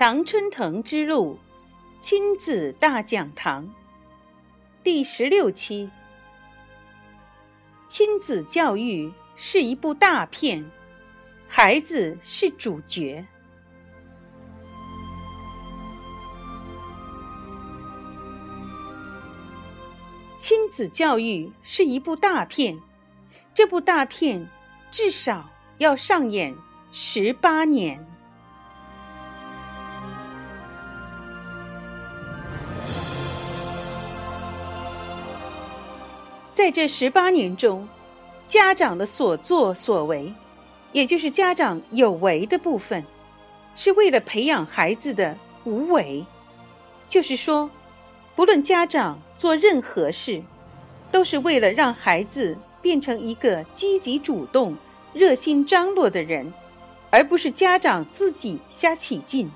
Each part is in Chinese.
常春藤之路亲子大讲堂第十六期：亲子教育是一部大片，孩子是主角。亲子教育是一部大片，这部大片至少要上演十八年。在这十八年中，家长的所作所为，也就是家长有为的部分，是为了培养孩子的无为。就是说，不论家长做任何事，都是为了让孩子变成一个积极主动、热心张罗的人，而不是家长自己瞎起劲。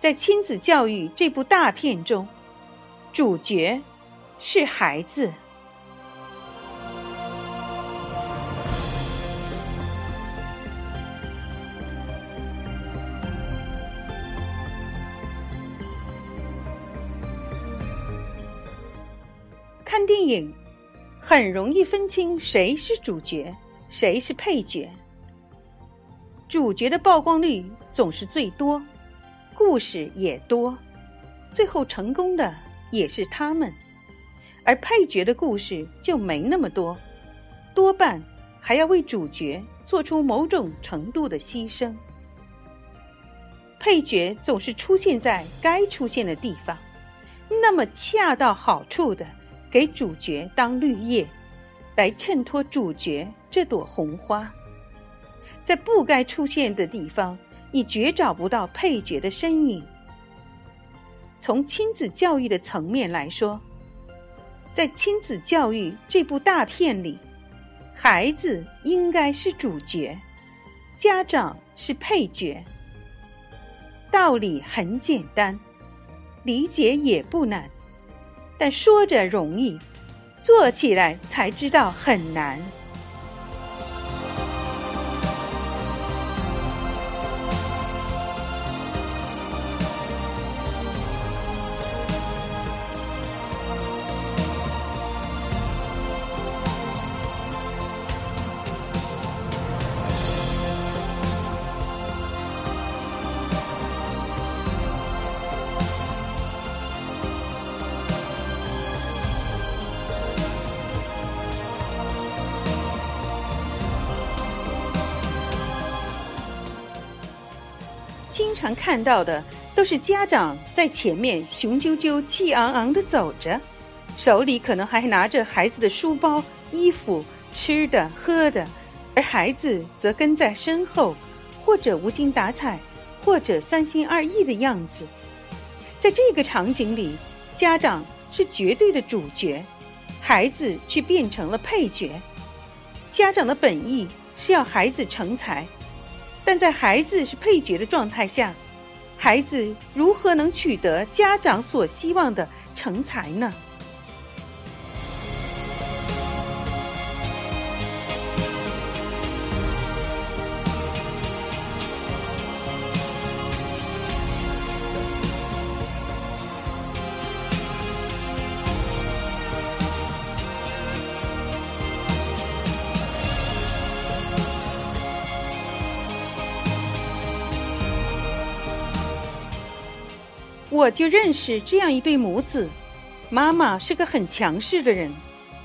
在亲子教育这部大片中，主角是孩子。影，很容易分清谁是主角，谁是配角。主角的曝光率总是最多，故事也多，最后成功的也是他们。而配角的故事就没那么多，多半还要为主角做出某种程度的牺牲。配角总是出现在该出现的地方，那么恰到好处的。给主角当绿叶，来衬托主角这朵红花。在不该出现的地方，你绝找不到配角的身影。从亲子教育的层面来说，在亲子教育这部大片里，孩子应该是主角，家长是配角。道理很简单，理解也不难。但说着容易，做起来才知道很难。常看到的都是家长在前面雄赳赳、气昂昂地走着，手里可能还拿着孩子的书包、衣服、吃的、喝的，而孩子则跟在身后，或者无精打采，或者三心二意的样子。在这个场景里，家长是绝对的主角，孩子却变成了配角。家长的本意是要孩子成才。但在孩子是配角的状态下，孩子如何能取得家长所希望的成才呢？我就认识这样一对母子，妈妈是个很强势的人。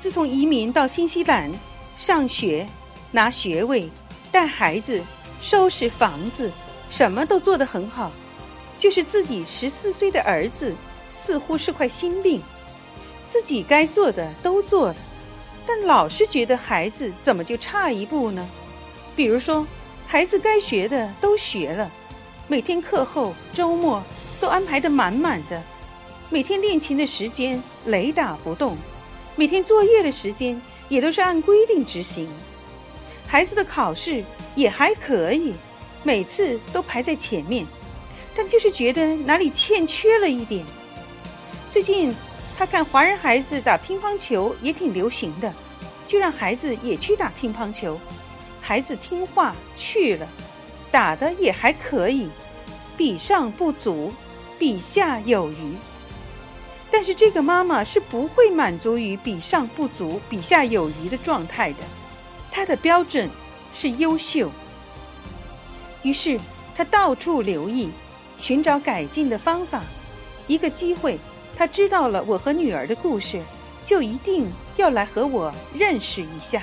自从移民到新西兰，上学、拿学位、带孩子、收拾房子，什么都做得很好。就是自己十四岁的儿子，似乎是块心病，自己该做的都做了，但老是觉得孩子怎么就差一步呢？比如说，孩子该学的都学了，每天课后、周末。都安排的满满的，每天练琴的时间雷打不动，每天作业的时间也都是按规定执行。孩子的考试也还可以，每次都排在前面，但就是觉得哪里欠缺了一点。最近他看华人孩子打乒乓球也挺流行的，就让孩子也去打乒乓球。孩子听话去了，打的也还可以。比上不足，比下有余。但是这个妈妈是不会满足于比上不足、比下有余的状态的，她的标准是优秀。于是她到处留意，寻找改进的方法。一个机会，她知道了我和女儿的故事，就一定要来和我认识一下。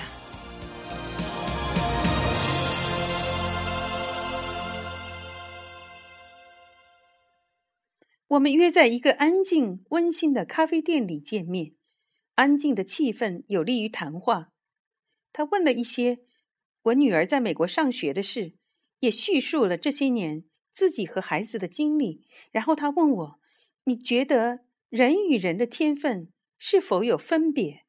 我们约在一个安静、温馨的咖啡店里见面。安静的气氛有利于谈话。他问了一些我女儿在美国上学的事，也叙述了这些年自己和孩子的经历。然后他问我：“你觉得人与人的天分是否有分别？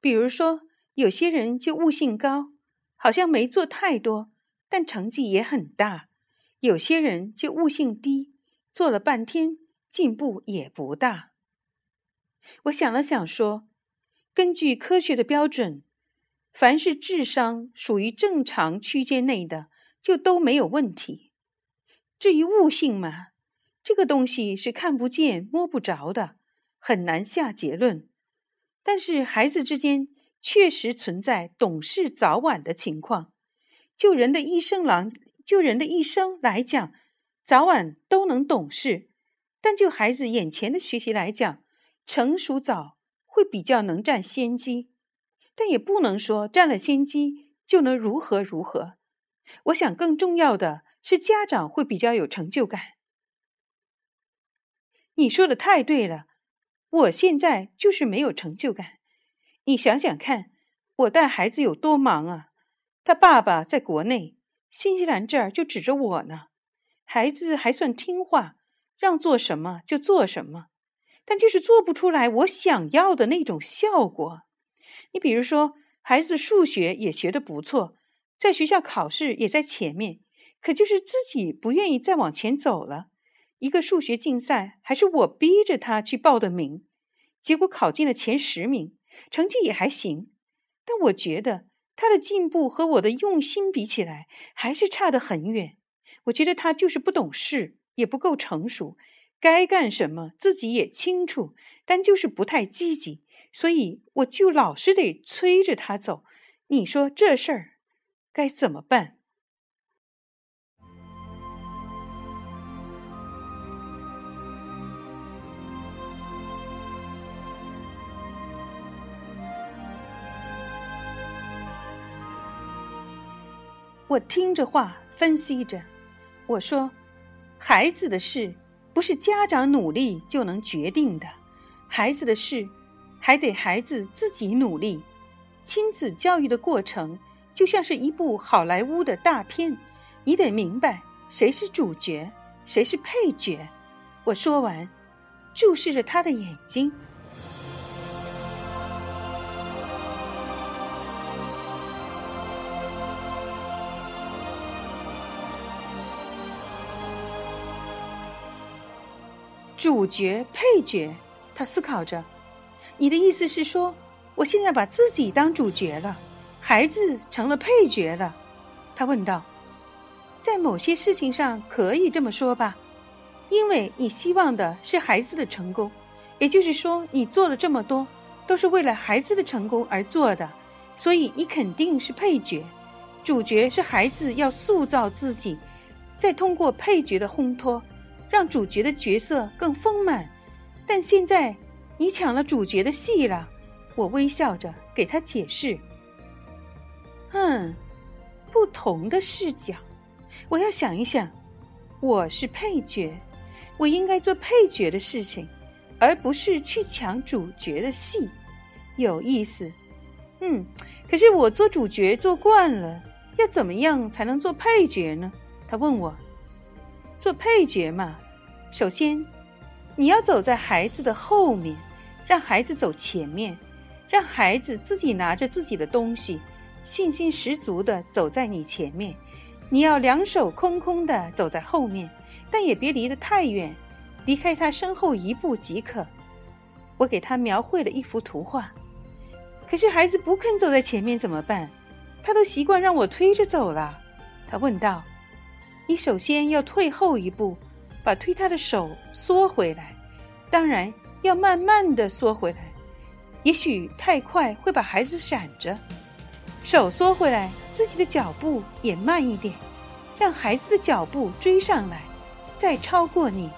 比如说，有些人就悟性高，好像没做太多，但成绩也很大；有些人就悟性低，做了半天。”进步也不大。我想了想，说：“根据科学的标准，凡是智商属于正常区间内的，就都没有问题。至于悟性嘛，这个东西是看不见、摸不着的，很难下结论。但是孩子之间确实存在懂事早晚的情况。就人的一生来，就人的一生来讲，早晚都能懂事。”但就孩子眼前的学习来讲，成熟早会比较能占先机，但也不能说占了先机就能如何如何。我想更重要的是家长会比较有成就感。你说的太对了，我现在就是没有成就感。你想想看，我带孩子有多忙啊！他爸爸在国内，新西兰这儿就指着我呢。孩子还算听话。让做什么就做什么，但就是做不出来我想要的那种效果。你比如说，孩子数学也学得不错，在学校考试也在前面，可就是自己不愿意再往前走了。一个数学竞赛还是我逼着他去报的名，结果考进了前十名，成绩也还行。但我觉得他的进步和我的用心比起来，还是差得很远。我觉得他就是不懂事。也不够成熟，该干什么自己也清楚，但就是不太积极，所以我就老是得催着他走。你说这事儿该怎么办？我听着话，分析着，我说。孩子的事不是家长努力就能决定的，孩子的事还得孩子自己努力。亲子教育的过程就像是一部好莱坞的大片，你得明白谁是主角，谁是配角。我说完，注视着他的眼睛。主角、配角，他思考着。你的意思是说，我现在把自己当主角了，孩子成了配角了？他问道。在某些事情上可以这么说吧，因为你希望的是孩子的成功，也就是说，你做了这么多，都是为了孩子的成功而做的，所以你肯定是配角。主角是孩子要塑造自己，再通过配角的烘托。让主角的角色更丰满，但现在你抢了主角的戏了。我微笑着给他解释：“嗯，不同的视角，我要想一想。我是配角，我应该做配角的事情，而不是去抢主角的戏。有意思。嗯，可是我做主角做惯了，要怎么样才能做配角呢？”他问我：“做配角嘛。”首先，你要走在孩子的后面，让孩子走前面，让孩子自己拿着自己的东西，信心十足的走在你前面。你要两手空空的走在后面，但也别离得太远，离开他身后一步即可。我给他描绘了一幅图画，可是孩子不肯走在前面怎么办？他都习惯让我推着走了。他问道：“你首先要退后一步。”把推他的手缩回来，当然要慢慢的缩回来，也许太快会把孩子闪着。手缩回来，自己的脚步也慢一点，让孩子的脚步追上来，再超过你，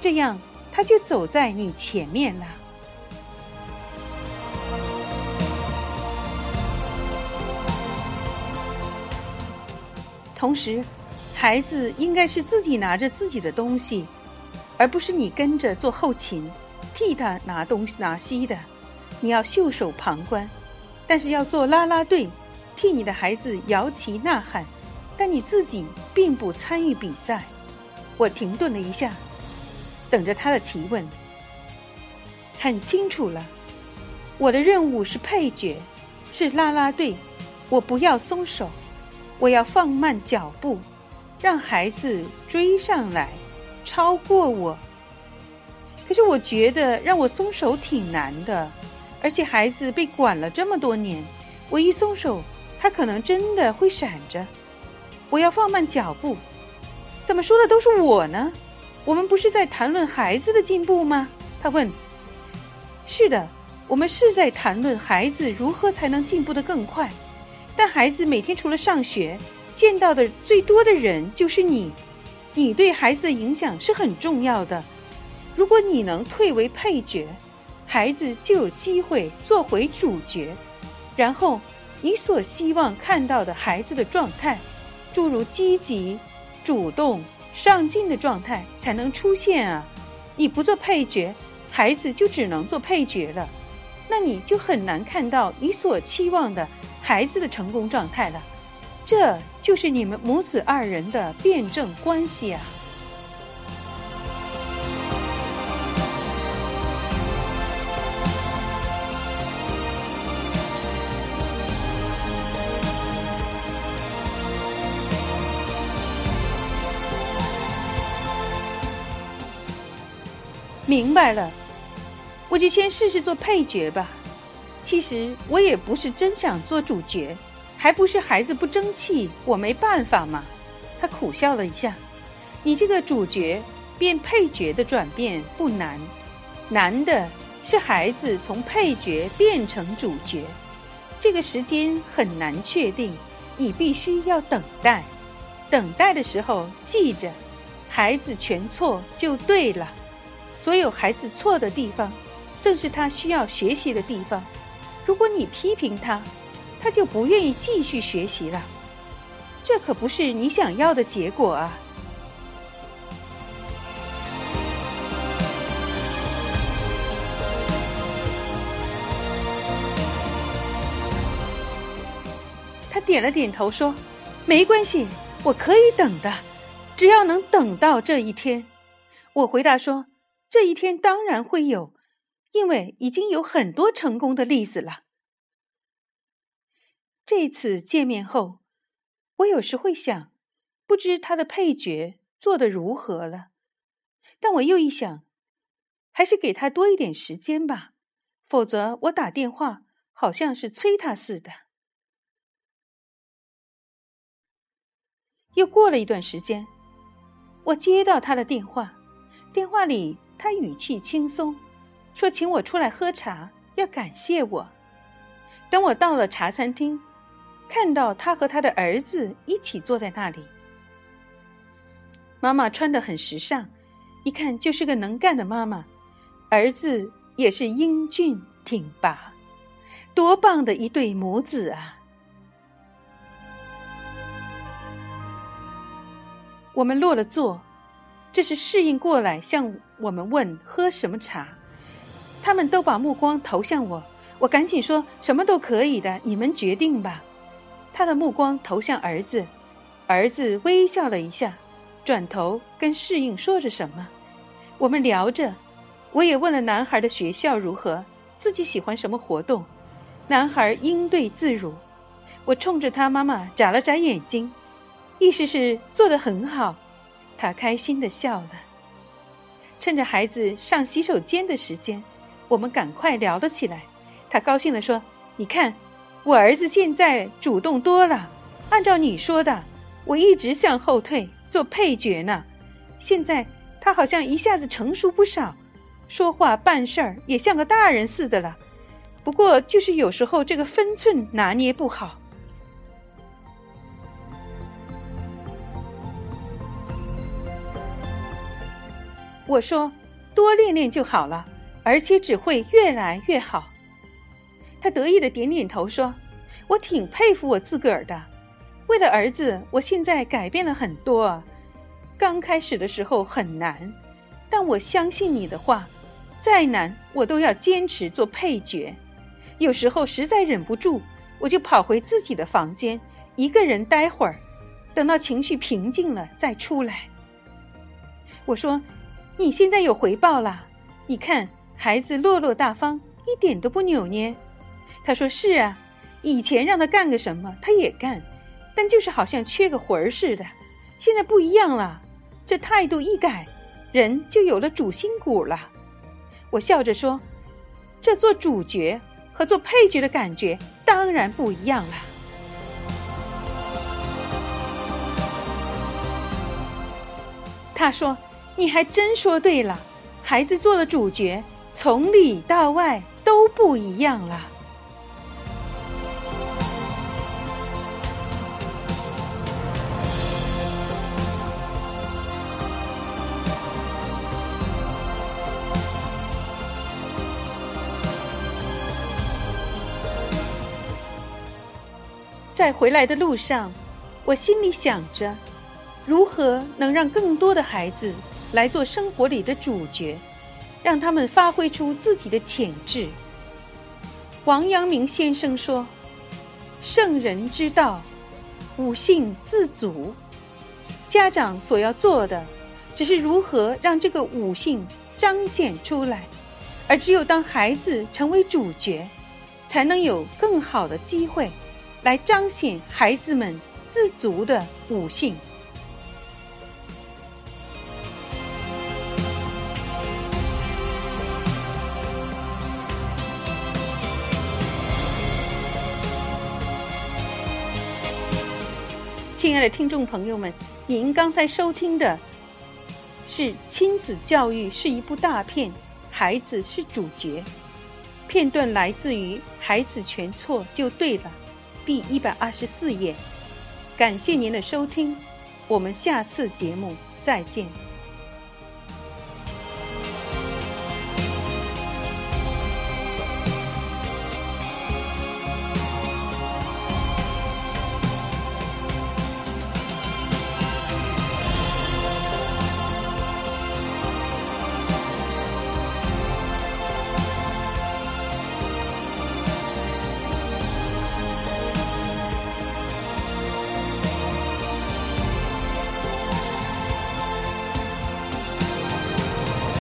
这样他就走在你前面了。同时，孩子应该是自己拿着自己的东西，而不是你跟着做后勤，替他拿东西拿西的。你要袖手旁观，但是要做啦啦队，替你的孩子摇旗呐喊，但你自己并不参与比赛。我停顿了一下，等着他的提问。很清楚了，我的任务是配角，是啦啦队，我不要松手。我要放慢脚步，让孩子追上来，超过我。可是我觉得让我松手挺难的，而且孩子被管了这么多年，我一松手，他可能真的会闪着。我要放慢脚步，怎么说的都是我呢？我们不是在谈论孩子的进步吗？他问。是的，我们是在谈论孩子如何才能进步的更快。但孩子每天除了上学，见到的最多的人就是你，你对孩子的影响是很重要的。如果你能退为配角，孩子就有机会做回主角，然后你所希望看到的孩子的状态，诸如积极、主动、上进的状态才能出现啊！你不做配角，孩子就只能做配角了，那你就很难看到你所期望的。孩子的成功状态了，这就是你们母子二人的辩证关系啊！明白了，我就先试试做配角吧。其实我也不是真想做主角，还不是孩子不争气，我没办法嘛。他苦笑了一下。你这个主角变配角的转变不难，难的是孩子从配角变成主角，这个时间很难确定，你必须要等待。等待的时候记着，孩子全错就对了。所有孩子错的地方，正是他需要学习的地方。如果你批评他，他就不愿意继续学习了，这可不是你想要的结果啊！他点了点头说：“没关系，我可以等的，只要能等到这一天。”我回答说：“这一天当然会有。”因为已经有很多成功的例子了。这次见面后，我有时会想，不知他的配角做的如何了。但我又一想，还是给他多一点时间吧，否则我打电话好像是催他似的。又过了一段时间，我接到他的电话，电话里他语气轻松。说请我出来喝茶，要感谢我。等我到了茶餐厅，看到他和他的儿子一起坐在那里。妈妈穿得很时尚，一看就是个能干的妈妈。儿子也是英俊挺拔，多棒的一对母子啊！我们落了座，这是适应过来向我们问喝什么茶。他们都把目光投向我，我赶紧说：“什么都可以的，你们决定吧。”他的目光投向儿子，儿子微笑了一下，转头跟适应说着什么。我们聊着，我也问了男孩的学校如何，自己喜欢什么活动。男孩应对自如。我冲着他妈妈眨了眨眼睛，意思是做得很好。他开心的笑了。趁着孩子上洗手间的时间。我们赶快聊了起来，他高兴地说：“你看，我儿子现在主动多了。按照你说的，我一直向后退做配角呢，现在他好像一下子成熟不少，说话办事儿也像个大人似的了。不过就是有时候这个分寸拿捏不好。我说多练练就好了，而且只会越来越好。他得意的点点头说：“我挺佩服我自个儿的，为了儿子，我现在改变了很多。刚开始的时候很难，但我相信你的话，再难我都要坚持做配角。有时候实在忍不住，我就跑回自己的房间，一个人待会儿，等到情绪平静了再出来。”我说：“你现在有回报了，你看孩子落落大方，一点都不扭捏。”他说：“是啊，以前让他干个什么，他也干，但就是好像缺个魂儿似的。现在不一样了，这态度一改，人就有了主心骨了。”我笑着说：“这做主角和做配角的感觉当然不一样了。”他说：“你还真说对了，孩子做了主角，从里到外都不一样了。”在回来的路上，我心里想着，如何能让更多的孩子来做生活里的主角，让他们发挥出自己的潜质。王阳明先生说：“圣人之道，五性自足。”家长所要做的，只是如何让这个五性彰显出来，而只有当孩子成为主角，才能有更好的机会。来彰显孩子们自足的悟性。亲爱的听众朋友们，您刚才收听的是《亲子教育是一部大片》，孩子是主角。片段来自于《孩子全错就对了》。第一百二十四页，感谢您的收听，我们下次节目再见。